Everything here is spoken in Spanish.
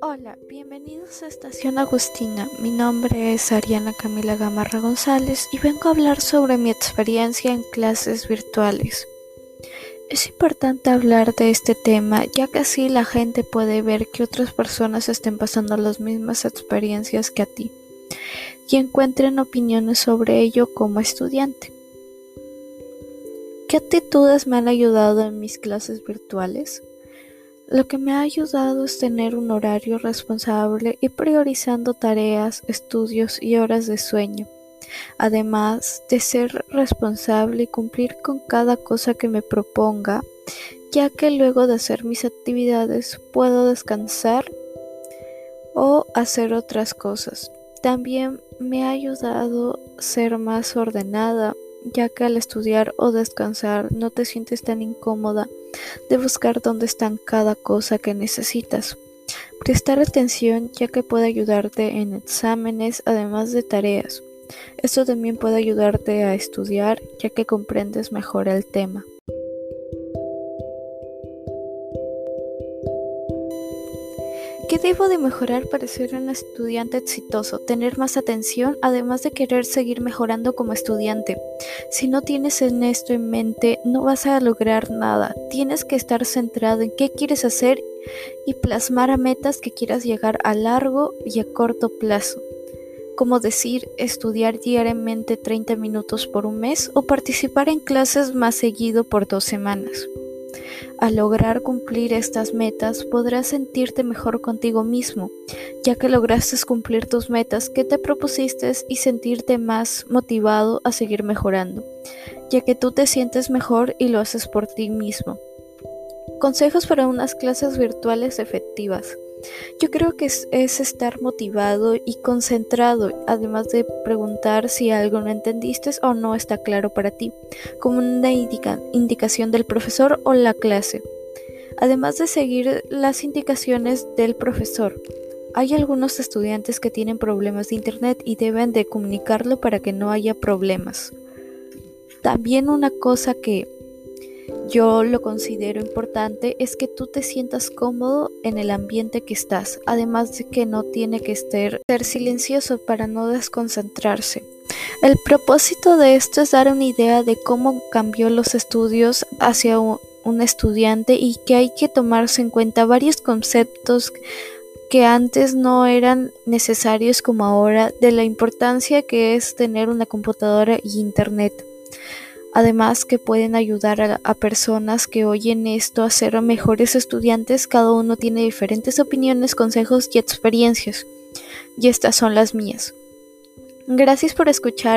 Hola, bienvenidos a Estación Agustina. Mi nombre es Ariana Camila Gamarra González y vengo a hablar sobre mi experiencia en clases virtuales. Es importante hablar de este tema ya que así la gente puede ver que otras personas estén pasando las mismas experiencias que a ti y encuentren opiniones sobre ello como estudiante. ¿Qué actitudes me han ayudado en mis clases virtuales? Lo que me ha ayudado es tener un horario responsable y priorizando tareas, estudios y horas de sueño, además de ser responsable y cumplir con cada cosa que me proponga, ya que luego de hacer mis actividades puedo descansar o hacer otras cosas. También me ha ayudado ser más ordenada ya que al estudiar o descansar no te sientes tan incómoda de buscar dónde están cada cosa que necesitas. Prestar atención ya que puede ayudarte en exámenes además de tareas. Esto también puede ayudarte a estudiar ya que comprendes mejor el tema. ¿Qué debo de mejorar para ser un estudiante exitoso? Tener más atención, además de querer seguir mejorando como estudiante. Si no tienes en esto en mente, no vas a lograr nada. Tienes que estar centrado en qué quieres hacer y plasmar a metas que quieras llegar a largo y a corto plazo. Como decir, estudiar diariamente 30 minutos por un mes o participar en clases más seguido por dos semanas. Al lograr cumplir estas metas podrás sentirte mejor contigo mismo, ya que lograste cumplir tus metas que te propusiste y sentirte más motivado a seguir mejorando, ya que tú te sientes mejor y lo haces por ti mismo. Consejos para unas clases virtuales efectivas. Yo creo que es, estar motivado y concentrado, además de preguntar si algo no entendiste o no está claro para ti, como una indicación del profesor o la clase. Además de seguir las indicaciones del profesor. Hay algunos estudiantes que tienen problemas de internet y deben de comunicarlo para que no haya problemas. También una cosa que yo lo considero importante es que tú te sientas cómodo en el ambiente que estás, además de que no tiene que ser, ser silencioso para no desconcentrarse. El propósito de esto es dar una idea de cómo cambió los estudios hacia un, estudiante y que hay que tomarse en cuenta varios conceptos que antes no eran necesarios como ahora de la importancia que es tener una computadora y internet además que pueden ayudar a, personas que oyen esto a ser mejores estudiantes. Cada uno tiene diferentes opiniones, consejos y experiencias. Y estas son las mías. Gracias por escuchar